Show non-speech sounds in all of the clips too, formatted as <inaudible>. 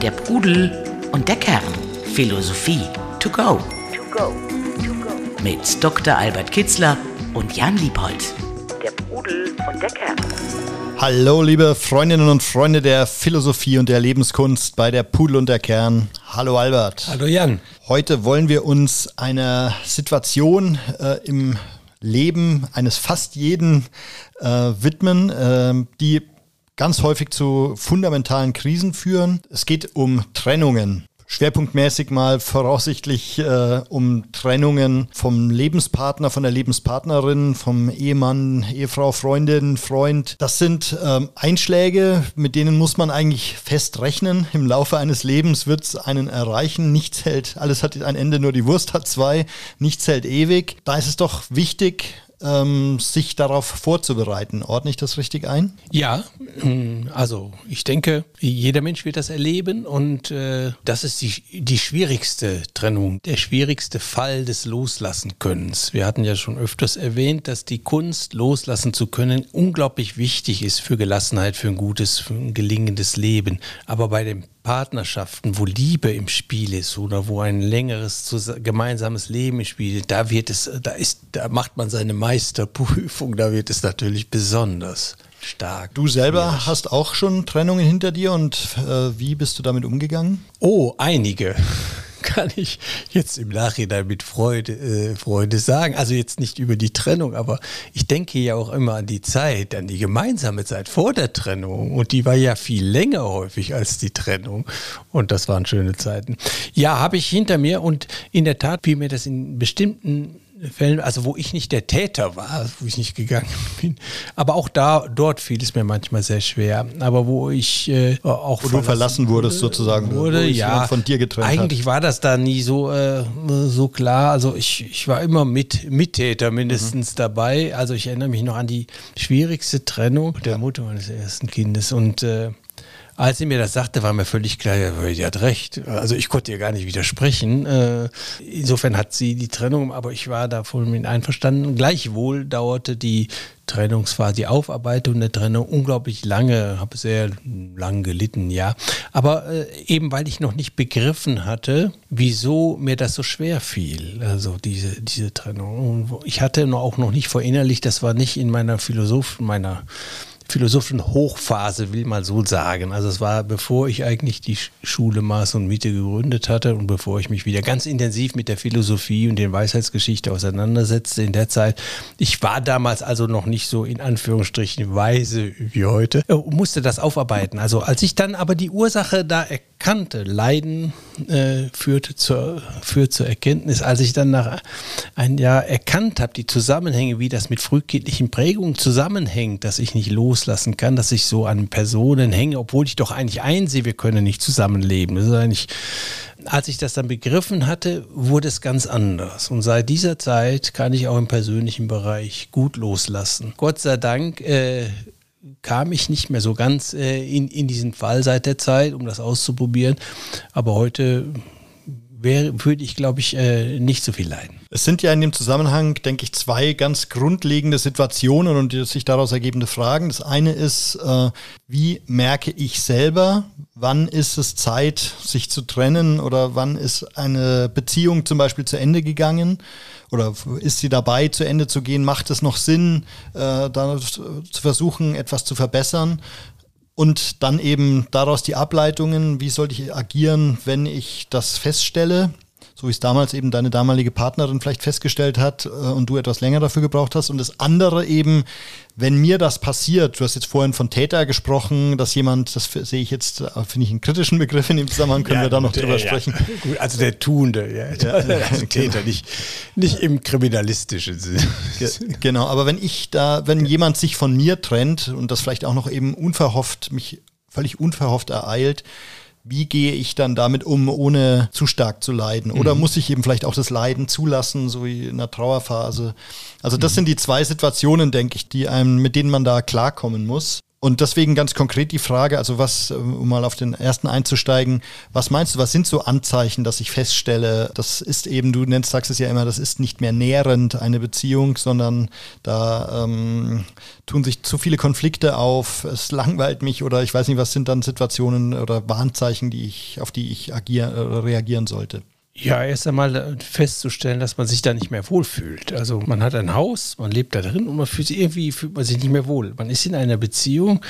Der Pudel und der Kern. Philosophie to go. To go. To go. Mit Dr. Albert Kitzler und Jan Liebold. Der Pudel und der Kern. Hallo, liebe Freundinnen und Freunde der Philosophie und der Lebenskunst bei der Pudel und der Kern. Hallo Albert. Hallo Jan. Heute wollen wir uns einer Situation äh, im Leben eines fast jeden äh, widmen, äh, die ganz häufig zu fundamentalen Krisen führen. Es geht um Trennungen. Schwerpunktmäßig mal voraussichtlich äh, um Trennungen vom Lebenspartner, von der Lebenspartnerin, vom Ehemann, Ehefrau, Freundin, Freund. Das sind ähm, Einschläge, mit denen muss man eigentlich fest rechnen. Im Laufe eines Lebens wird es einen erreichen. Nichts hält, alles hat ein Ende, nur die Wurst hat zwei. Nichts hält ewig. Da ist es doch wichtig, ähm, sich darauf vorzubereiten. Ordne ich das richtig ein? Ja, mm, also ich denke, jeder Mensch wird das erleben und äh, das ist die, die schwierigste Trennung, der schwierigste Fall des Loslassenkönnens. Wir hatten ja schon öfters erwähnt, dass die Kunst loslassen zu können unglaublich wichtig ist für Gelassenheit, für ein gutes, für ein gelingendes Leben. Aber bei dem Partnerschaften, wo Liebe im Spiel ist oder wo ein längeres gemeinsames Leben im Spiel ist, da wird es, da ist, da macht man seine Meisterprüfung, da wird es natürlich besonders stark. Du selber schwierig. hast auch schon Trennungen hinter dir und äh, wie bist du damit umgegangen? Oh, einige kann ich jetzt im Nachhinein mit Freude, äh, Freude sagen. Also jetzt nicht über die Trennung, aber ich denke ja auch immer an die Zeit, an die gemeinsame Zeit vor der Trennung. Und die war ja viel länger häufig als die Trennung. Und das waren schöne Zeiten. Ja, habe ich hinter mir und in der Tat, wie mir das in bestimmten Fällen, also wo ich nicht der Täter war, wo ich nicht gegangen <laughs> bin, aber auch da, dort fiel es mir manchmal sehr schwer. Aber wo ich äh, auch wo du verlassen wurdest sozusagen, wurde, ja, von dir getrennt Eigentlich hat. war das da nie so äh, so klar. Also ich, ich war immer mit Mittäter mindestens mhm. dabei. Also ich erinnere mich noch an die schwierigste Trennung der Mutter meines ersten Kindes und äh, als sie mir das sagte, war mir völlig klar, sie hat recht. Also ich konnte ihr gar nicht widersprechen. Äh, insofern hat sie die Trennung, aber ich war da voll mit einverstanden. Gleichwohl dauerte die Trennungsphase, die Aufarbeitung der Trennung unglaublich lange, habe sehr lang gelitten, ja. Aber äh, eben weil ich noch nicht begriffen hatte, wieso mir das so schwer fiel, also diese, diese Trennung. Ich hatte auch noch nicht verinnerlicht, das war nicht in meiner Philosophie, meiner philosophischen Hochphase, will man so sagen. Also es war, bevor ich eigentlich die Schule Maß und Miete gegründet hatte und bevor ich mich wieder ganz intensiv mit der Philosophie und den Weisheitsgeschichte auseinandersetzte in der Zeit. Ich war damals also noch nicht so in Anführungsstrichen weise wie heute, äh, musste das aufarbeiten. Also als ich dann aber die Ursache da erkannte, Leiden äh, führte, zur, führt zur Erkenntnis, als ich dann nach ein Jahr erkannt habe, die Zusammenhänge, wie das mit frühkindlichen Prägungen zusammenhängt, dass ich nicht los loslassen kann, dass ich so an Personen hänge, obwohl ich doch eigentlich einsehe, wir können nicht zusammenleben. Das ist eigentlich, als ich das dann begriffen hatte, wurde es ganz anders. Und seit dieser Zeit kann ich auch im persönlichen Bereich gut loslassen. Gott sei Dank äh, kam ich nicht mehr so ganz äh, in, in diesen Fall seit der Zeit, um das auszuprobieren. Aber heute wäre, würde ich, glaube ich, äh, nicht so viel leiden. Es sind ja in dem Zusammenhang, denke ich, zwei ganz grundlegende Situationen und sich daraus ergebende Fragen. Das eine ist, äh, wie merke ich selber, wann ist es Zeit, sich zu trennen oder wann ist eine Beziehung zum Beispiel zu Ende gegangen oder ist sie dabei, zu Ende zu gehen? Macht es noch Sinn, äh, da zu versuchen, etwas zu verbessern? Und dann eben daraus die Ableitungen, wie sollte ich agieren, wenn ich das feststelle, so wie es damals eben deine damalige Partnerin vielleicht festgestellt hat äh, und du etwas länger dafür gebraucht hast. Und das andere eben, wenn mir das passiert, du hast jetzt vorhin von Täter gesprochen, dass jemand, das sehe ich jetzt, äh, finde ich einen kritischen Begriff in dem Zusammenhang, können ja, wir da noch drüber ja, sprechen. Gut, also der Tuende, ja, ja also Täter, genau. nicht, nicht im kriminalistischen Sinne. Genau, aber wenn ich da, wenn jemand sich von mir trennt und das vielleicht auch noch eben unverhofft, mich völlig unverhofft ereilt, wie gehe ich dann damit um, ohne zu stark zu leiden? Oder mhm. muss ich eben vielleicht auch das Leiden zulassen, so wie in der Trauerphase? Also das mhm. sind die zwei Situationen, denke ich, die einem, mit denen man da klarkommen muss. Und deswegen ganz konkret die Frage, also was, um mal auf den ersten einzusteigen, was meinst du, was sind so Anzeichen, dass ich feststelle, das ist eben, du nennst, sagst es ja immer, das ist nicht mehr nährend eine Beziehung, sondern da ähm, tun sich zu viele Konflikte auf, es langweilt mich oder ich weiß nicht, was sind dann Situationen oder Warnzeichen, die ich, auf die ich agieren, äh, reagieren sollte? Ja, erst einmal festzustellen, dass man sich da nicht mehr wohlfühlt. Also man hat ein Haus, man lebt da drin und man fühlt sich irgendwie fühlt man sich nicht mehr wohl. Man ist in einer Beziehung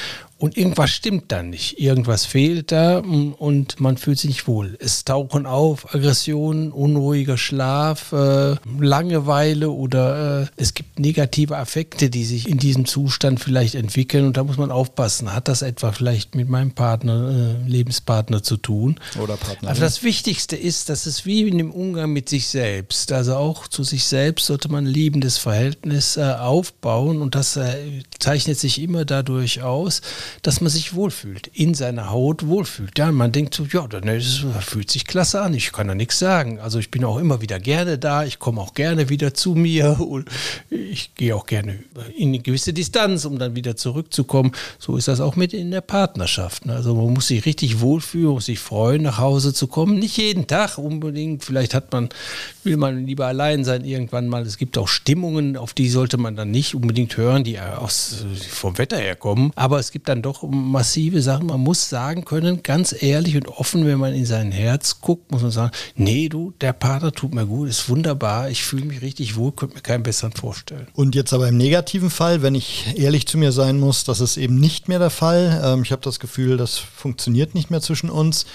und irgendwas stimmt dann nicht. Irgendwas fehlt da und man fühlt sich nicht wohl. Es tauchen auf Aggressionen, unruhiger Schlaf, äh, Langeweile oder äh, es gibt negative Affekte, die sich in diesem Zustand vielleicht entwickeln und da muss man aufpassen. Hat das etwa vielleicht mit meinem Partner, äh, Lebenspartner zu tun? Oder Partner. Also das Wichtigste ist, dass es wie in dem Umgang mit sich selbst, also auch zu sich selbst sollte man ein liebendes Verhältnis aufbauen und das zeichnet sich immer dadurch aus, dass man sich wohlfühlt, in seiner Haut wohlfühlt. Ja, man denkt so, ja, das fühlt sich klasse an, ich kann da nichts sagen. Also ich bin auch immer wieder gerne da, ich komme auch gerne wieder zu mir <laughs> und ich gehe auch gerne in eine gewisse Distanz, um dann wieder zurückzukommen. So ist das auch mit in der Partnerschaft. Ne? Also man muss sich richtig wohlfühlen, muss sich freuen, nach Hause zu kommen. Nicht jeden Tag unbedingt, vielleicht hat man, will man lieber allein sein irgendwann mal. Es gibt auch Stimmungen, auf die sollte man dann nicht unbedingt hören, die aus, vom Wetter her kommen. Aber es gibt dann doch massive Sachen. Man muss sagen können, ganz ehrlich und offen, wenn man in sein Herz guckt, muss man sagen, nee, du, der Partner tut mir gut, ist wunderbar, ich fühle mich richtig wohl, könnte mir keinen besseren vorstellen. Und jetzt aber im negativen Fall, wenn ich ehrlich zu mir sein muss, das ist eben nicht mehr der Fall. Ähm, ich habe das Gefühl, das funktioniert nicht mehr zwischen uns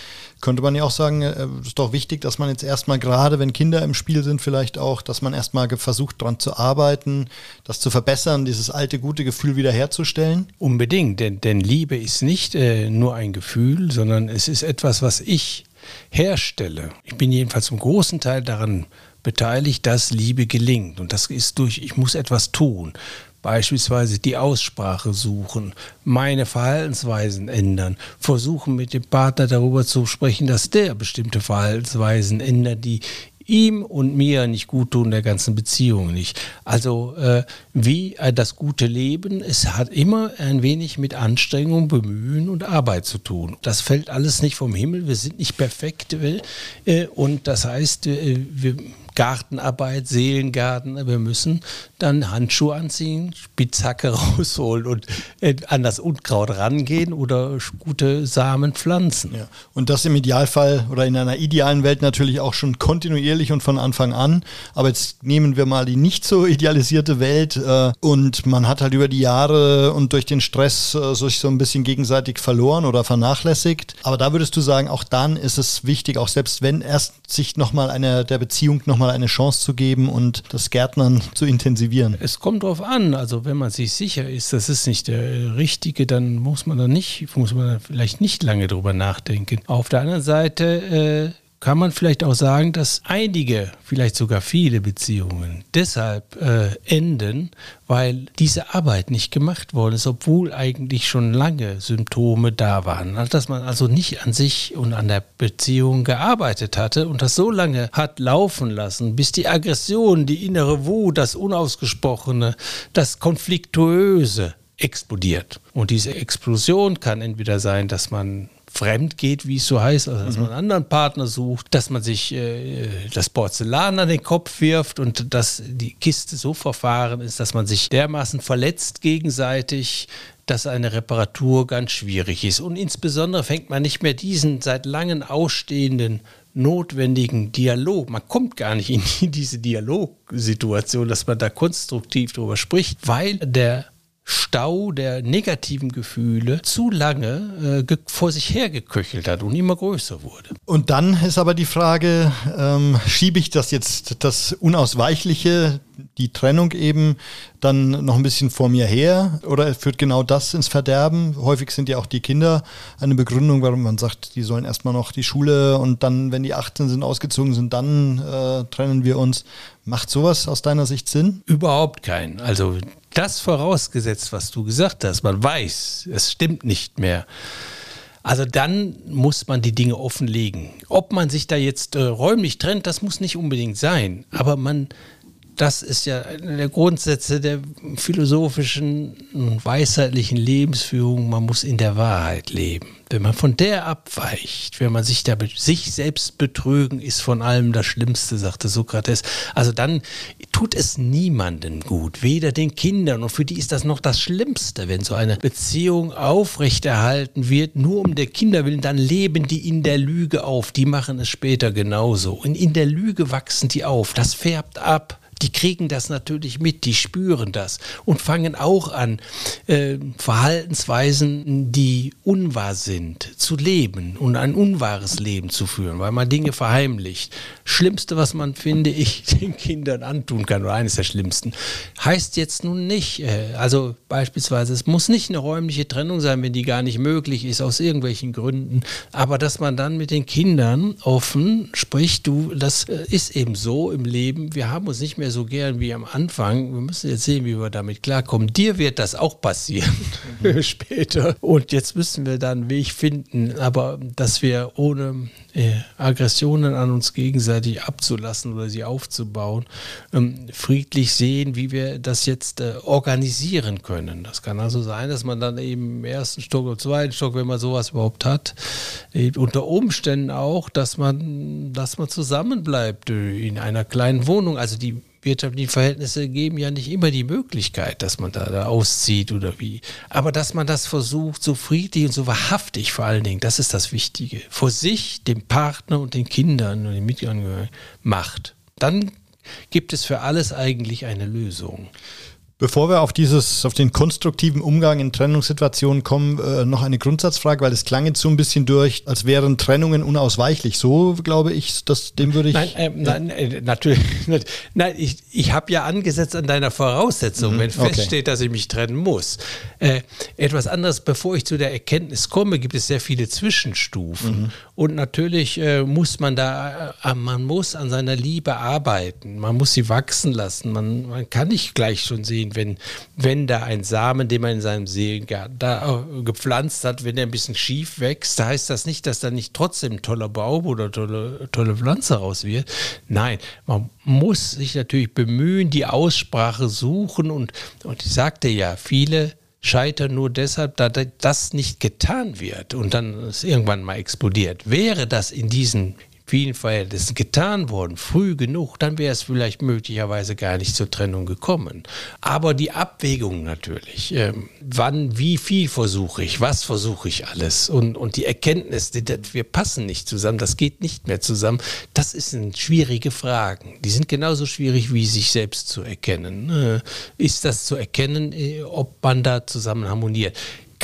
könnte man ja auch sagen, es äh, ist doch wichtig, dass man jetzt erstmal gerade, wenn Kinder im Spiel sind, vielleicht auch, dass man erstmal versucht, daran zu arbeiten, das zu verbessern, dieses alte, gute Gefühl wiederherzustellen? Unbedingt, denn, denn Liebe ist nicht äh, nur ein Gefühl, sondern es ist etwas, was ich herstelle. Ich bin jedenfalls zum großen Teil daran beteiligt, dass Liebe gelingt. Und das ist durch, ich muss etwas tun beispielsweise die Aussprache suchen, meine Verhaltensweisen ändern, versuchen mit dem Partner darüber zu sprechen, dass der bestimmte Verhaltensweisen ändert, die ihm und mir nicht gut tun, der ganzen Beziehung nicht. Also äh, wie äh, das gute Leben, es hat immer ein wenig mit Anstrengung, Bemühen und Arbeit zu tun. Das fällt alles nicht vom Himmel, wir sind nicht perfekt äh, und das heißt, äh, wir Gartenarbeit, Seelengarten. Wir müssen dann Handschuhe anziehen, Spitzhacke <laughs> rausholen und äh, an das Unkraut rangehen oder gute Samen pflanzen. Ja. Und das im Idealfall oder in einer idealen Welt natürlich auch schon kontinuierlich und von Anfang an. Aber jetzt nehmen wir mal die nicht so idealisierte Welt äh, und man hat halt über die Jahre und durch den Stress äh, sich so ein bisschen gegenseitig verloren oder vernachlässigt. Aber da würdest du sagen, auch dann ist es wichtig, auch selbst wenn erst sich nochmal eine der Beziehung nochmal mal eine Chance zu geben und das Gärtnern zu intensivieren? Es kommt darauf an. Also wenn man sich sicher ist, das ist nicht der Richtige, dann muss man da nicht, muss man vielleicht nicht lange drüber nachdenken. Auf der anderen Seite äh, kann man vielleicht auch sagen, dass einige, vielleicht sogar viele Beziehungen deshalb äh, enden, weil diese Arbeit nicht gemacht worden ist, obwohl eigentlich schon lange Symptome da waren. Also, dass man also nicht an sich und an der Beziehung gearbeitet hatte und das so lange hat laufen lassen, bis die Aggression, die innere Wut, das Unausgesprochene, das Konfliktuöse explodiert. Und diese Explosion kann entweder sein, dass man fremd geht, wie es so heißt, also dass mhm. man einen anderen Partner sucht, dass man sich äh, das Porzellan an den Kopf wirft und dass die Kiste so verfahren ist, dass man sich dermaßen verletzt gegenseitig, dass eine Reparatur ganz schwierig ist. Und insbesondere fängt man nicht mehr diesen seit langem ausstehenden notwendigen Dialog. Man kommt gar nicht in <laughs> diese Dialogsituation, dass man da konstruktiv drüber spricht, weil der Stau der negativen Gefühle zu lange äh, vor sich hergeköchelt hat und immer größer wurde. Und dann ist aber die Frage, ähm, schiebe ich das jetzt, das Unausweichliche, die Trennung eben, dann noch ein bisschen vor mir her oder führt genau das ins Verderben? Häufig sind ja auch die Kinder eine Begründung, warum man sagt, die sollen erstmal noch die Schule und dann, wenn die 18 sind, ausgezogen sind, dann äh, trennen wir uns. Macht sowas aus deiner Sicht Sinn? Überhaupt kein. Also das vorausgesetzt, was du gesagt hast, man weiß, es stimmt nicht mehr. Also dann muss man die Dinge offenlegen. Ob man sich da jetzt äh, räumlich trennt, das muss nicht unbedingt sein. Aber man das ist ja einer der Grundsätze der philosophischen und weisheitlichen Lebensführung. Man muss in der Wahrheit leben. Wenn man von der abweicht, wenn man sich da sich selbst betrügen, ist von allem das Schlimmste, sagte Sokrates. Also dann tut es niemandem gut, weder den Kindern. Und für die ist das noch das Schlimmste, wenn so eine Beziehung aufrechterhalten wird, nur um der Kinder willen. Dann leben die in der Lüge auf. Die machen es später genauso. Und in der Lüge wachsen die auf. Das färbt ab die kriegen das natürlich mit, die spüren das und fangen auch an, äh, Verhaltensweisen, die unwahr sind, zu leben und ein unwahres Leben zu führen, weil man Dinge verheimlicht. Schlimmste, was man, finde ich, <laughs> den Kindern antun kann, oder eines der schlimmsten, heißt jetzt nun nicht, äh, also beispielsweise, es muss nicht eine räumliche Trennung sein, wenn die gar nicht möglich ist, aus irgendwelchen Gründen, aber dass man dann mit den Kindern offen spricht, du, das äh, ist eben so im Leben, wir haben uns nicht mehr mehr so gern wie am Anfang. Wir müssen jetzt sehen, wie wir damit klarkommen. Dir wird das auch passieren mhm. <laughs> später. Und jetzt müssen wir da einen Weg finden, aber dass wir ohne äh, Aggressionen an uns gegenseitig abzulassen oder sie aufzubauen, ähm, friedlich sehen, wie wir das jetzt äh, organisieren können. Das kann also sein, dass man dann eben im ersten Stock oder zweiten Stock, wenn man sowas überhaupt hat, unter Umständen auch, dass man, dass man zusammenbleibt äh, in einer kleinen Wohnung. Also die wirtschaftlichen Verhältnisse geben ja nicht immer die Möglichkeit, dass man da, da auszieht oder wie. Aber dass man das versucht, so friedlich und so wahrhaftig vor allen Dingen, das ist das Wichtige, vor sich, dem Partner und den Kindern und den Mitangehörigen macht. Dann gibt es für alles eigentlich eine Lösung. Bevor wir auf dieses, auf den konstruktiven Umgang in Trennungssituationen kommen, äh, noch eine Grundsatzfrage, weil es klang jetzt so ein bisschen durch, als wären Trennungen unausweichlich. So glaube ich, dass dem würde ich. Nein, äh, nein äh, natürlich. <laughs> Nein, ich, ich habe ja angesetzt an deiner Voraussetzung, mhm, wenn feststeht, okay. dass ich mich trennen muss. Äh, etwas anderes, bevor ich zu der Erkenntnis komme, gibt es sehr viele Zwischenstufen. Mhm. Und natürlich äh, muss man da, äh, man muss an seiner Liebe arbeiten. Man muss sie wachsen lassen. Man, man kann nicht gleich schon sehen, wenn, wenn da ein Samen, den man in seinem Seelengarten da äh, gepflanzt hat, wenn der ein bisschen schief wächst, da heißt das nicht, dass da nicht trotzdem ein toller Baum oder tolle, tolle Pflanze raus wird. Nein, man muss sich natürlich bemühen, die Aussprache suchen und, und ich sagte ja, viele scheitern nur deshalb, da das nicht getan wird und dann es irgendwann mal explodiert. Wäre das in diesen vielen Verhältnissen getan worden, früh genug, dann wäre es vielleicht möglicherweise gar nicht zur Trennung gekommen. Aber die Abwägung natürlich, äh, wann, wie viel versuche ich, was versuche ich alles und, und die Erkenntnis, die, wir passen nicht zusammen, das geht nicht mehr zusammen, das sind schwierige Fragen. Die sind genauso schwierig wie sich selbst zu erkennen. Äh, ist das zu erkennen, äh, ob man da zusammen harmoniert?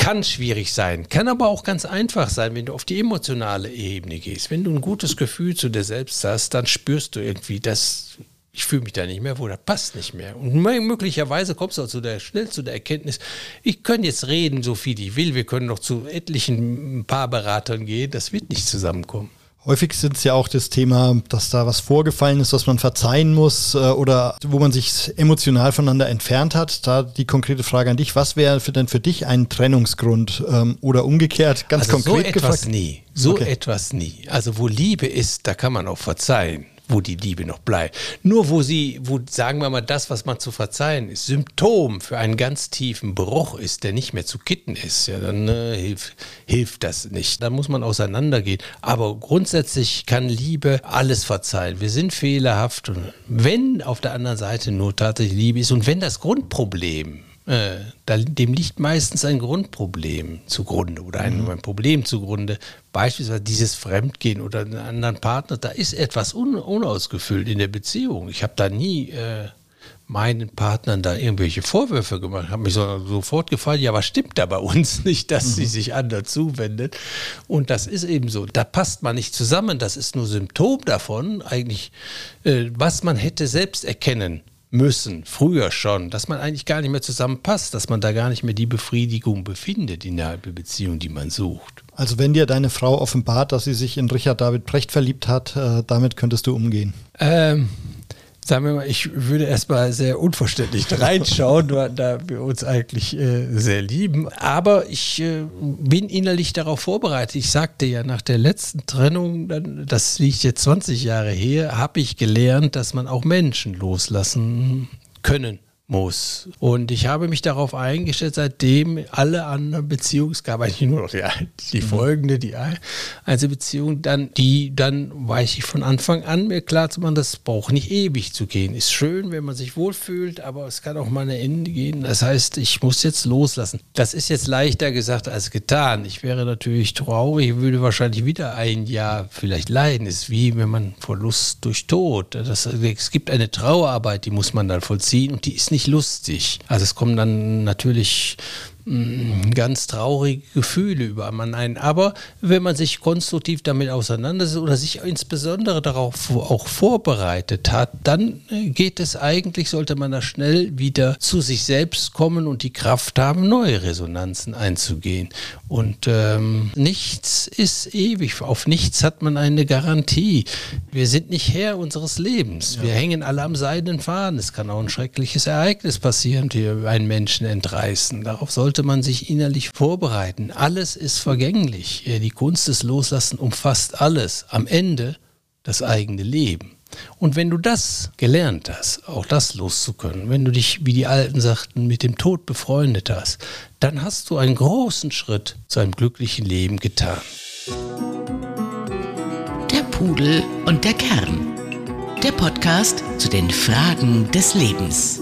Kann schwierig sein, kann aber auch ganz einfach sein, wenn du auf die emotionale Ebene gehst. Wenn du ein gutes Gefühl zu dir selbst hast, dann spürst du irgendwie, dass ich fühle mich da nicht mehr wohl, das passt nicht mehr. Und möglicherweise kommst du auch zu der, schnell zu der Erkenntnis, ich kann jetzt reden, so viel ich will, wir können noch zu etlichen Paarberatern gehen, das wird nicht zusammenkommen. Häufig sind es ja auch das Thema, dass da was vorgefallen ist, was man verzeihen muss äh, oder wo man sich emotional voneinander entfernt hat. Da die konkrete Frage an dich, was wäre für denn für dich ein Trennungsgrund ähm, oder umgekehrt ganz also konkret so etwas gefragt? nie, so okay. etwas nie. Also wo Liebe ist, da kann man auch verzeihen wo die Liebe noch bleibt. Nur wo sie, wo sagen wir mal, das, was man zu verzeihen ist, Symptom für einen ganz tiefen Bruch ist, der nicht mehr zu kitten ist, ja, dann äh, hilft, hilft das nicht. Da muss man auseinandergehen. Aber grundsätzlich kann Liebe alles verzeihen. Wir sind fehlerhaft und wenn auf der anderen Seite nur tatsächlich Liebe ist und wenn das Grundproblem äh, dem liegt meistens ein Grundproblem zugrunde oder ein, mhm. ein, Problem zugrunde. Beispielsweise dieses Fremdgehen oder einen anderen Partner, da ist etwas un, unausgefüllt in der Beziehung. Ich habe da nie äh, meinen Partnern da irgendwelche Vorwürfe gemacht, habe mich so, sofort gefallen, ja, was stimmt da bei uns <laughs> nicht, dass mhm. sie sich anders zuwendet. Und das ist eben so, da passt man nicht zusammen, das ist nur Symptom davon, eigentlich, äh, was man hätte selbst erkennen müssen, früher schon, dass man eigentlich gar nicht mehr zusammenpasst, dass man da gar nicht mehr die Befriedigung befindet innerhalb der Beziehung, die man sucht. Also wenn dir deine Frau offenbart, dass sie sich in Richard David Precht verliebt hat, äh, damit könntest du umgehen? Ähm, sagen wir mal, ich würde erstmal sehr unverständlich <laughs> reinschauen, da wir uns eigentlich äh, sehr lieben. Aber ich äh, bin innerlich darauf vorbereitet. Ich sagte ja, nach der letzten Trennung, das liegt jetzt 20 Jahre her, habe ich gelernt, dass man auch Menschen loslassen können muss. Und ich habe mich darauf eingestellt, seitdem alle anderen Beziehungen, es gab eigentlich nur noch die, die mhm. folgende, die Einzelbeziehung, dann, die, dann weiß ich von Anfang an mir klar zu machen, das braucht nicht ewig zu gehen. Ist schön, wenn man sich wohlfühlt, aber es kann auch mal ein Ende gehen. Das heißt, ich muss jetzt loslassen. Das ist jetzt leichter gesagt als getan. Ich wäre natürlich traurig, würde wahrscheinlich wieder ein Jahr vielleicht leiden. Es ist wie wenn man Verlust durch Tod. Das, es gibt eine Trauerarbeit, die muss man dann vollziehen und die ist nicht lustig. Also es kommen dann natürlich ganz traurige Gefühle über man einen. Aber wenn man sich konstruktiv damit auseinandersetzt oder sich insbesondere darauf auch vorbereitet hat, dann äh, geht es eigentlich, sollte man da schnell wieder zu sich selbst kommen und die Kraft haben, neue Resonanzen einzugehen. Und ähm, nichts ist ewig. Auf nichts hat man eine Garantie. Wir sind nicht Herr unseres Lebens. Ja. Wir hängen alle am seidenen Faden. Es kann auch ein schreckliches Ereignis passieren, die einen Menschen entreißen. Darauf sollte sollte man sich innerlich vorbereiten. Alles ist vergänglich. Die Kunst des Loslassen umfasst alles. Am Ende das eigene Leben. Und wenn du das gelernt hast, auch das loszukönnen, wenn du dich, wie die Alten sagten, mit dem Tod befreundet hast, dann hast du einen großen Schritt zu einem glücklichen Leben getan. Der Pudel und der Kern. Der Podcast zu den Fragen des Lebens.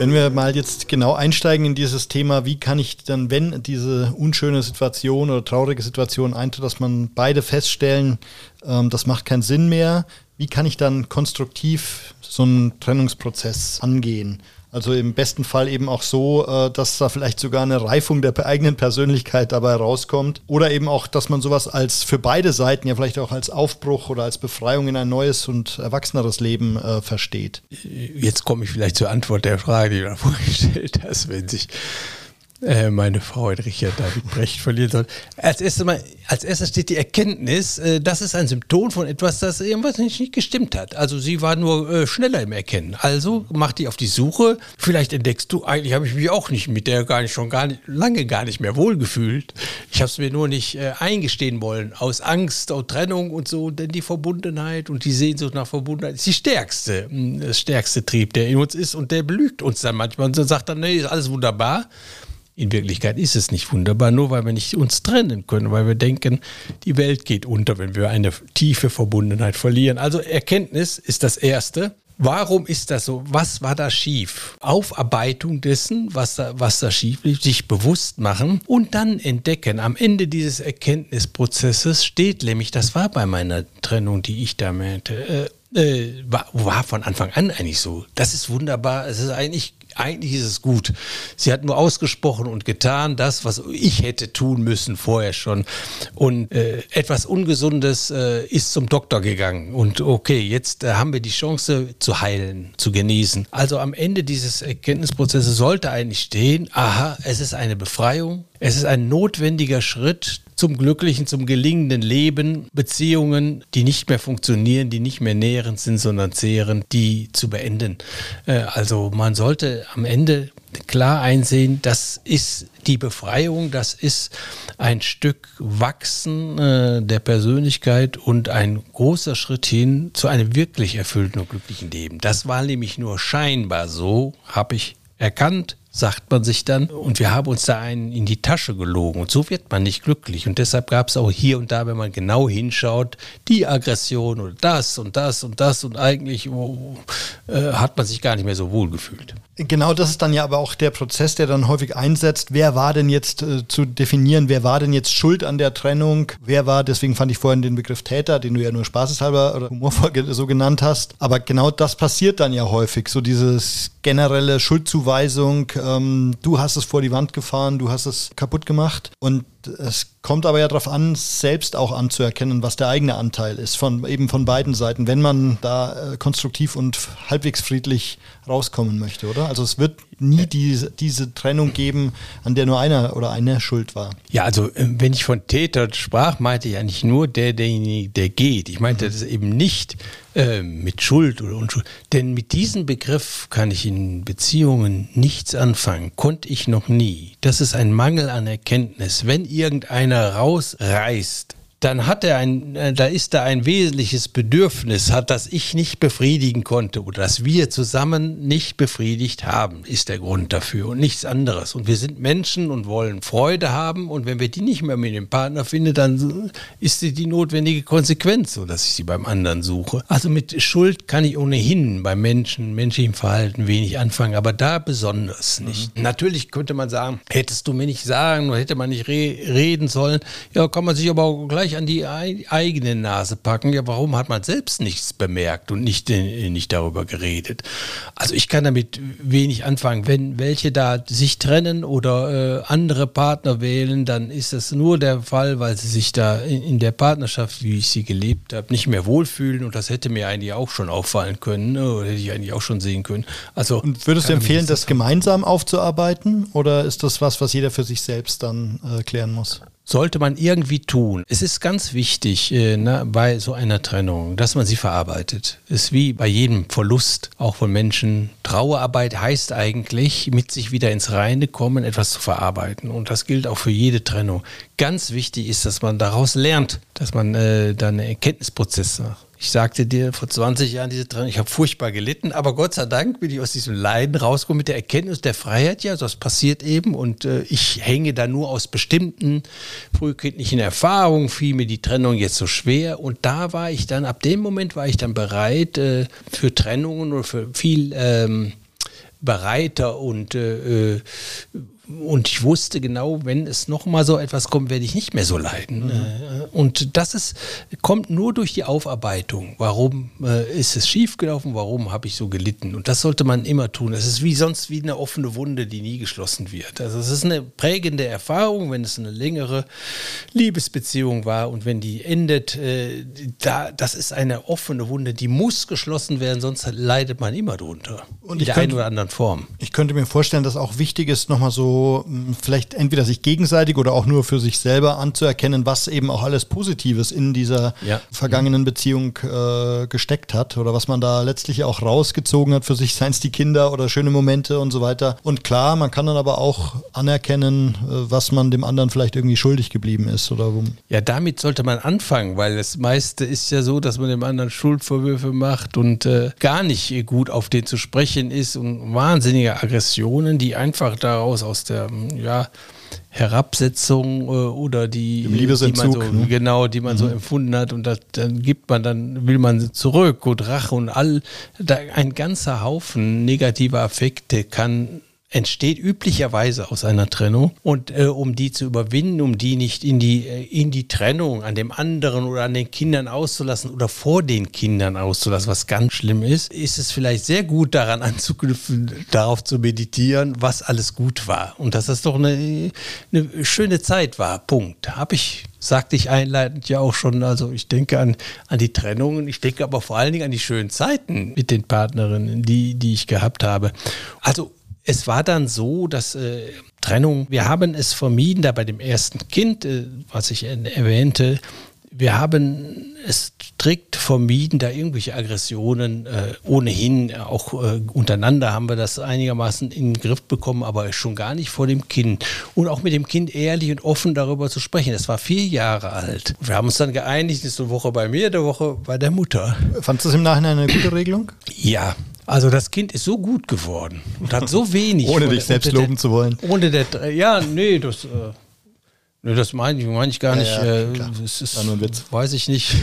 Wenn wir mal jetzt genau einsteigen in dieses Thema, wie kann ich dann, wenn diese unschöne Situation oder traurige Situation eintritt, dass man beide feststellen, ähm, das macht keinen Sinn mehr, wie kann ich dann konstruktiv so einen Trennungsprozess angehen? Also im besten Fall eben auch so, äh, dass da vielleicht sogar eine Reifung der eigenen Persönlichkeit dabei rauskommt. Oder eben auch, dass man sowas als für beide Seiten ja vielleicht auch als Aufbruch oder als Befreiung in ein neues und erwachseneres Leben äh, versteht. Jetzt komme ich vielleicht zur Antwort der Frage, die du da <laughs> vorgestellt hast, wenn sich äh, meine Frau Richard David Brecht verlieren soll. Als erstes, mal, als erstes steht die Erkenntnis, äh, das ist ein Symptom von etwas, das irgendwas nicht, nicht gestimmt hat. Also sie war nur äh, schneller im Erkennen. Also mach die auf die Suche. Vielleicht entdeckst du, eigentlich habe ich mich auch nicht mit der gar nicht schon gar nicht, lange gar nicht mehr wohlgefühlt. Ich habe es mir nur nicht äh, eingestehen wollen. Aus Angst und Trennung und so. Denn die Verbundenheit und die Sehnsucht nach Verbundenheit ist die stärkste, das stärkste Trieb, der in uns ist und der belügt uns dann manchmal und sagt dann, nee, ist alles wunderbar. In Wirklichkeit ist es nicht wunderbar, nur weil wir nicht uns trennen können, weil wir denken, die Welt geht unter, wenn wir eine tiefe Verbundenheit verlieren. Also Erkenntnis ist das Erste. Warum ist das so? Was war da schief? Aufarbeitung dessen, was da, was da schief lief, sich bewusst machen und dann entdecken. Am Ende dieses Erkenntnisprozesses steht nämlich, das war bei meiner Trennung, die ich da meinte, äh, äh, war, war von Anfang an eigentlich so. Das ist wunderbar. Es ist eigentlich eigentlich ist es gut. Sie hat nur ausgesprochen und getan das, was ich hätte tun müssen vorher schon. Und äh, etwas Ungesundes äh, ist zum Doktor gegangen. Und okay, jetzt äh, haben wir die Chance zu heilen, zu genießen. Also am Ende dieses Erkenntnisprozesses sollte eigentlich stehen, aha, es ist eine Befreiung, es ist ein notwendiger Schritt zum glücklichen, zum gelingenden Leben, Beziehungen, die nicht mehr funktionieren, die nicht mehr nährend sind, sondern zehren, die zu beenden. Äh, also man sollte am Ende klar einsehen, das ist die Befreiung, das ist ein Stück Wachsen äh, der Persönlichkeit und ein großer Schritt hin zu einem wirklich erfüllten und glücklichen Leben. Das war nämlich nur scheinbar so, habe ich erkannt, sagt man sich dann. Und wir haben uns da einen in die Tasche gelogen. Und so wird man nicht glücklich. Und deshalb gab es auch hier und da, wenn man genau hinschaut, die Aggression oder das und das und das. Und eigentlich oh, äh, hat man sich gar nicht mehr so wohl gefühlt. Genau, das ist dann ja aber auch der Prozess, der dann häufig einsetzt. Wer war denn jetzt äh, zu definieren, wer war denn jetzt schuld an der Trennung? Wer war, deswegen fand ich vorhin den Begriff Täter, den du ja nur spaßeshalber oder humorvoll so genannt hast. Aber genau das passiert dann ja häufig. So dieses generelle Schuldzuweisung, ähm, du hast es vor die Wand gefahren, du hast es kaputt gemacht. Und es kommt aber ja darauf an, selbst auch anzuerkennen, was der eigene Anteil ist, von eben von beiden Seiten, wenn man da äh, konstruktiv und halbwegs friedlich rauskommen möchte, oder? Also es wird nie diese, diese Trennung geben, an der nur einer oder eine schuld war. Ja, also äh, wenn ich von Täter sprach, meinte ich eigentlich nur der, derjenige, der geht. Ich meinte mhm. das eben nicht Äh, mit Schuld oder Unschuld. Denn mit diesem Begriff kann ich in Beziehungen nichts anfangen. Konnte ich noch nie. Das ist ein Mangel an Erkenntnis. Wenn irgendeiner rausreißt, dann hat er ein, äh, da ist da ein wesentliches Bedürfnis, hat, das ich nicht befriedigen konnte oder das wir zusammen nicht befriedigt haben, ist der Grund dafür und nichts anderes. Und wir sind Menschen und wollen Freude haben und wenn wir die nicht mehr mit dem Partner finden, dann ist sie die notwendige Konsequenz, so dass ich sie beim anderen suche. Also mit Schuld kann ich ohnehin beim Menschen, menschlichem Verhalten wenig anfangen, aber da besonders nicht. Mhm. Natürlich könnte man sagen, hättest du mir nicht sagen oder hätte man nicht re reden sollen, ja, kann man sich aber auch gleich gleich an die eigene Nase packen. Ja, warum hat man selbst nichts bemerkt und nicht, äh, nicht darüber geredet? Also ich kann damit wenig anfangen. Wenn welche da sich trennen oder äh, andere Partner wählen, dann ist das nur der Fall, weil sie sich da in, in der Partnerschaft, wie ich sie gelebt habe, nicht mehr wohlfühlen. Und das hätte mir eigentlich auch schon auffallen können ne? oder hätte ich eigentlich auch schon sehen können. Also und würdest du empfehlen, das, das gemeinsam aufzuarbeiten oder ist das was, was jeder für sich selbst dann äh, klären muss? Sollte man irgendwie tun. Es ist ganz wichtig äh, ne, bei so einer Trennung, dass man sie verarbeitet. Ist wie bei jedem Verlust, auch von Menschen. Trauerarbeit heißt eigentlich, mit sich wieder ins Reine kommen, etwas zu verarbeiten. Und das gilt auch für jede Trennung. Ganz wichtig ist, dass man daraus lernt, dass man äh, dann einen Erkenntnisprozess macht. Ich sagte dir vor 20 Jahren diese Trennung, ich habe furchtbar gelitten, aber Gott sei Dank bin ich aus diesem Leiden rausgekommen mit der Erkenntnis der Freiheit. Ja, das passiert eben und äh, ich hänge da nur aus bestimmten frühkindlichen Erfahrungen, fiel mir die Trennung jetzt so schwer und da war ich dann, ab dem Moment war ich dann bereit äh, für Trennungen oder für viel ähm, bereiter und äh, äh und ich wusste genau, wenn es nochmal so etwas kommt, werde ich nicht mehr so leiden. Mhm. Und das ist, kommt nur durch die Aufarbeitung. Warum äh, ist es schiefgelaufen? Warum habe ich so gelitten? Und das sollte man immer tun. Es ist wie sonst wie eine offene Wunde, die nie geschlossen wird. Also es ist eine prägende Erfahrung, wenn es eine längere Liebesbeziehung war und wenn die endet, äh, da, das ist eine offene Wunde, die muss geschlossen werden, sonst leidet man immer drunter. Und in der könnte, einen oder anderen Form. Ich könnte mir vorstellen, dass auch wichtig ist, nochmal so vielleicht entweder sich gegenseitig oder auch nur für sich selber anzuerkennen, was eben auch alles Positives in dieser ja. vergangenen Beziehung äh, gesteckt hat oder was man da letztlich auch rausgezogen hat für sich, seien es die Kinder oder schöne Momente und so weiter. Und klar, man kann dann aber auch anerkennen, äh, was man dem anderen vielleicht irgendwie schuldig geblieben ist oder wo. Ja, damit sollte man anfangen, weil das meiste ist ja so, dass man dem anderen Schuldvorwürfe macht und äh, gar nicht gut auf den zu sprechen ist und wahnsinnige Aggressionen, die einfach daraus aus der ja, Herabsetzung äh, oder die, die man so, ne? genau, die man mhm. so empfunden hat und das, dann gibt man, dann will man zurück und Rache und all, da, ein ganzer Haufen negativer Affekte kann entsteht üblicherweise aus einer Trennung. Und äh, um die zu überwinden, um die nicht in die, äh, in die Trennung an dem anderen oder an den Kindern auszulassen oder vor den Kindern auszulassen, was ganz schlimm ist, ist es vielleicht sehr gut daran anzuknüpfen, darauf zu meditieren, was alles gut war. Und dass das doch eine, eine schöne Zeit war. Punkt. Habe ich sagte ich einleitend ja auch schon, also ich denke an, an die Trennungen, ich denke aber vor allen Dingen an die schönen Zeiten mit den Partnerinnen, die, die ich gehabt habe. Also es war dann so, dass äh, Trennung, wir haben es vermieden, da bei dem ersten Kind, äh, was ich erwähnte, wir haben es strikt vermieden, da irgendwelche Aggressionen äh, ohnehin, auch äh, untereinander haben wir das einigermaßen in den Griff bekommen, aber schon gar nicht vor dem Kind. Und auch mit dem Kind ehrlich und offen darüber zu sprechen. Es war vier Jahre alt. Wir haben uns dann geeinigt, ist eine Woche bei mir, eine Woche bei der Mutter. Fandest du das im Nachhinein eine gute Regelung? Ja, also das Kind ist so gut geworden und hat so wenig. ohne dich selbst loben der, zu wollen. Ohne der, ja, nee, das, nee, das meine ich, mein ich gar nicht. Ja, ja, äh, das ist, nur ein Witz. Weiß ich nicht.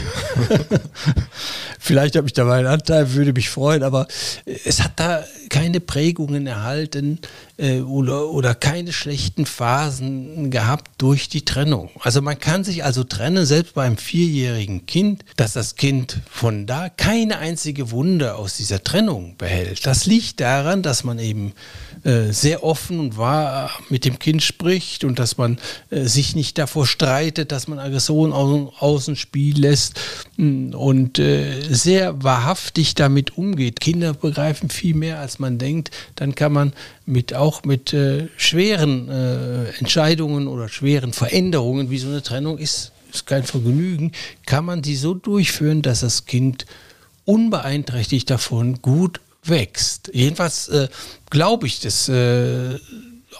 <laughs> Vielleicht habe ich da meinen Anteil, würde mich freuen, aber es hat da keine Prägungen erhalten äh, oder, oder keine schlechten Phasen gehabt durch die Trennung. Also man kann sich also trennen, selbst beim vierjährigen Kind, dass das Kind von da keine einzige Wunde aus dieser Trennung behält. Das liegt daran, dass man eben äh, sehr offen und wahr mit dem Kind spricht und dass man äh, sich nicht davor streitet, dass man Aggression außen, außen Spiel lässt mm, und äh, sehr wahrhaftig damit umgeht. Kinder begreifen viel mehr, als man denkt. Dann kann man mit auch mit äh, schweren äh, Entscheidungen oder schweren Veränderungen, wie so eine Trennung ist, ist kein Vergnügen, kann man die so durchführen, dass das Kind unbeeinträchtigt davon gut wächst. Jedenfalls äh, glaube ich das äh,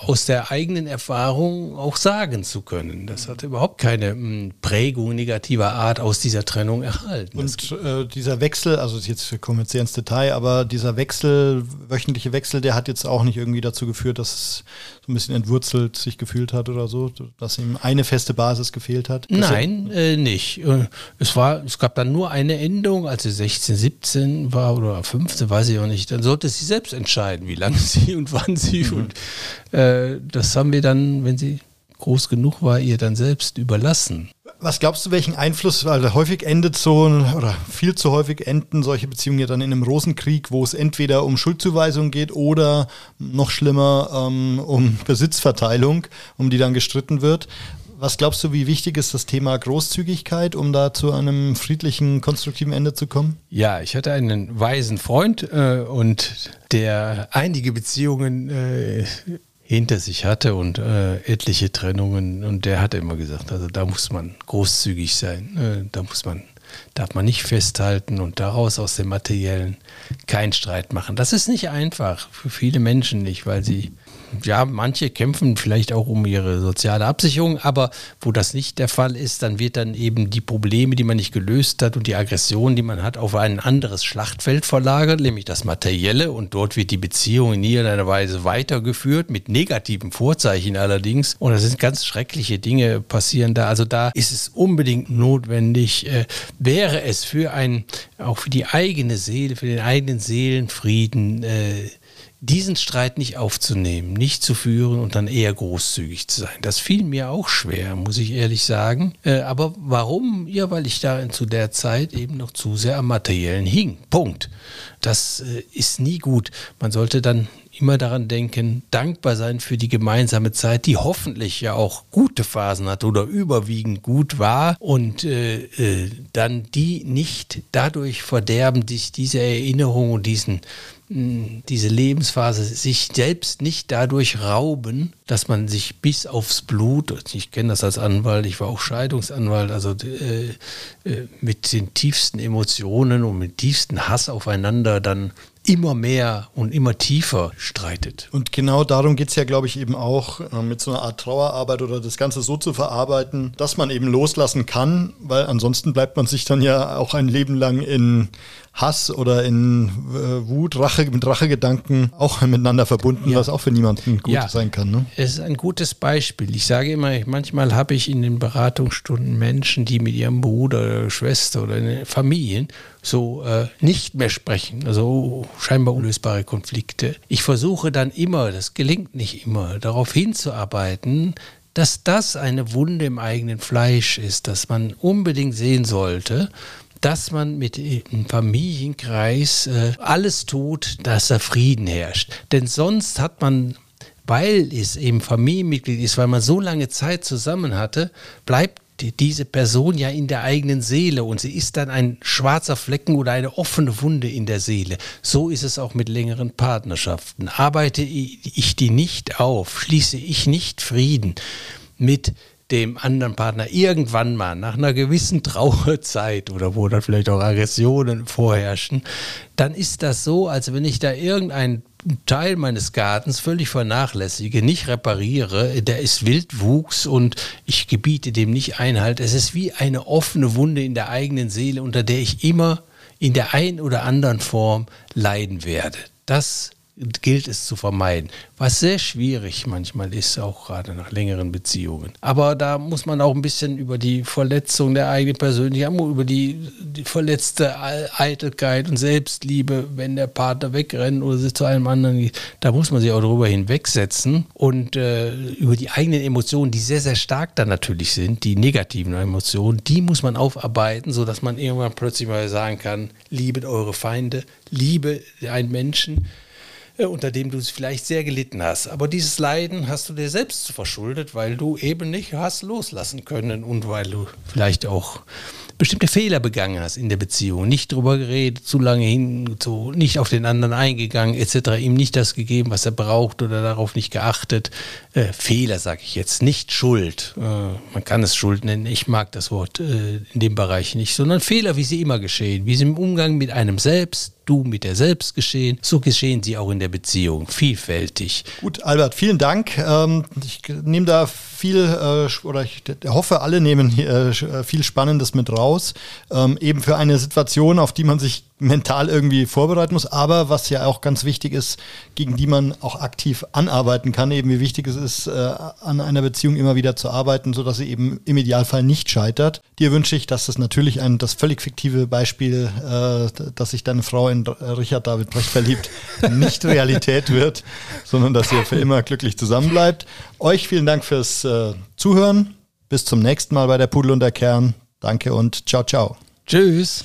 aus der eigenen Erfahrung auch sagen zu können. Das hat überhaupt keine hm, Prägung negativer Art aus dieser Trennung erhalten. Und äh, dieser Wechsel, also jetzt kommen wir jetzt sehr ins Detail, aber dieser Wechsel, wöchentliche Wechsel, der hat jetzt auch nicht irgendwie dazu geführt, dass es so ein bisschen entwurzelt sich gefühlt hat oder so, dass ihm eine feste Basis gefehlt hat? Nein, äh, nicht. Äh, es, war, es gab dann nur eine Änderung, als sie 16, 17 war oder 15, weiß ich auch nicht. Dann sollte sie selbst entscheiden, wie lange <laughs> sie und wann sie mhm. und das haben wir dann, wenn sie groß genug war, ihr dann selbst überlassen. Was glaubst du, welchen Einfluss, weil häufig endet so, oder viel zu häufig enden solche Beziehungen ja dann in einem Rosenkrieg, wo es entweder um Schuldzuweisung geht oder noch schlimmer ähm, um Besitzverteilung, um die dann gestritten wird. Was glaubst du, wie wichtig ist das Thema Großzügigkeit, um da zu einem friedlichen, konstruktiven Ende zu kommen? Ja, ich hatte einen weisen Freund äh, und der einige Beziehungen äh, hinter sich hatte und äh, etliche Trennungen. Und der hatte immer gesagt, also da muss man großzügig sein, äh, da muss man, darf man nicht festhalten und daraus aus dem Materiellen keinen Streit machen. Das ist nicht einfach, für viele Menschen nicht, weil sie ja, manche kämpfen vielleicht auch um ihre soziale Absicherung, aber wo das nicht der Fall ist, dann wird dann eben die Probleme, die man nicht gelöst hat und die Aggression, die man hat, auf ein anderes Schlachtfeld verlagert, nämlich das Materielle und dort wird die Beziehung in irgendeiner Weise weitergeführt, mit negativen Vorzeichen allerdings. Und das sind ganz schreckliche Dinge passieren da. Also da ist es unbedingt notwendig, äh, wäre es für ein, auch für die eigene Seele, für den eigenen Seelenfrieden, äh, diesen Streit nicht aufzunehmen, nicht zu führen und dann eher großzügig zu sein. Das fiel mir auch schwer, muss ich ehrlich sagen. Äh, aber warum? Ja, weil ich da zu der Zeit eben noch zu sehr am Materiellen hing. Punkt. Das äh, ist nie gut. Man sollte dann immer daran denken, dankbar sein für die gemeinsame Zeit, die hoffentlich ja auch gute Phasen hat oder überwiegend gut war und äh, äh, dann die nicht dadurch verderben, sich diese Erinnerung und diesen diese Lebensphase sich selbst nicht dadurch rauben, dass man sich bis aufs Blut, ich kenne das als Anwalt, ich war auch Scheidungsanwalt, also äh, äh, mit den tiefsten Emotionen und mit tiefsten Hass aufeinander dann immer mehr und immer tiefer streitet. Und genau darum geht es ja, glaube ich, eben auch äh, mit so einer Art Trauerarbeit oder das Ganze so zu verarbeiten, dass man eben loslassen kann, weil ansonsten bleibt man sich dann ja auch ein Leben lang in Hass oder in äh, Wut, Rache, mit Rachegedanken auch miteinander verbunden, ja. was auch für niemanden gut ja. sein kann. Ne? Es ist ein gutes Beispiel. Ich sage immer, manchmal habe ich in den Beratungsstunden Menschen, die mit ihrem Bruder oder Schwester oder in den Familien so äh, nicht mehr sprechen, also scheinbar unlösbare Konflikte. Ich versuche dann immer, das gelingt nicht immer, darauf hinzuarbeiten, dass das eine Wunde im eigenen Fleisch ist, dass man unbedingt sehen sollte dass man mit dem Familienkreis äh, alles tut, dass da Frieden herrscht. Denn sonst hat man weil es eben Familienmitglied ist, weil man so lange Zeit zusammen hatte, bleibt diese Person ja in der eigenen Seele und sie ist dann ein schwarzer Flecken oder eine offene Wunde in der Seele. So ist es auch mit längeren Partnerschaften. Arbeite ich die nicht auf, schließe ich nicht Frieden mit dem anderen Partner irgendwann mal nach einer gewissen Trauerzeit oder wo dann vielleicht auch Aggressionen vorherrschen, dann ist das so, als wenn ich da irgendeinen Teil meines Gartens völlig vernachlässige, nicht repariere, der ist Wildwuchs und ich gebiete dem nicht Einhalt. Es ist wie eine offene Wunde in der eigenen Seele, unter der ich immer in der einen oder anderen Form leiden werde. Das gilt es zu vermeiden. Was sehr schwierig manchmal ist, auch gerade nach längeren Beziehungen. Aber da muss man auch ein bisschen über die Verletzung der eigenen Persönlichkeit, über die, die verletzte Eitelkeit und Selbstliebe, wenn der Partner wegrennt oder sich zu einem anderen geht, da muss man sich auch darüber hinwegsetzen und äh, über die eigenen Emotionen, die sehr, sehr stark dann natürlich sind, die negativen Emotionen, die muss man aufarbeiten, sodass man irgendwann plötzlich mal sagen kann, liebet eure Feinde, liebe einen Menschen, unter dem du vielleicht sehr gelitten hast. Aber dieses Leiden hast du dir selbst verschuldet, weil du eben nicht hast loslassen können und weil du vielleicht auch bestimmte Fehler begangen hast in der Beziehung, nicht drüber geredet, zu lange hin, so, nicht auf den anderen eingegangen, etc., ihm nicht das gegeben, was er braucht oder darauf nicht geachtet. Äh, Fehler sage ich jetzt, nicht Schuld. Äh, man kann es Schuld nennen, ich mag das Wort äh, in dem Bereich nicht, sondern Fehler, wie sie immer geschehen, wie sie im Umgang mit einem selbst, du mit der selbst geschehen, so geschehen sie auch in der Beziehung, vielfältig. Gut, Albert, vielen Dank. Ähm, ich nehme da viel, äh, oder ich hoffe, alle nehmen äh, viel Spannendes mit raus. Ähm, eben für eine Situation, auf die man sich mental irgendwie vorbereiten muss, aber was ja auch ganz wichtig ist, gegen die man auch aktiv anarbeiten kann, eben wie wichtig es ist, äh, an einer Beziehung immer wieder zu arbeiten, sodass sie eben im Idealfall nicht scheitert. Dir wünsche ich, dass das natürlich ein das völlig fiktive Beispiel, äh, dass sich deine Frau in Richard David Brecht verliebt, <laughs> nicht Realität wird, sondern dass ihr für immer glücklich zusammenbleibt. Euch vielen Dank fürs äh, Zuhören. Bis zum nächsten Mal bei der Pudel und der Kern. Danke und ciao, ciao. Tschüss.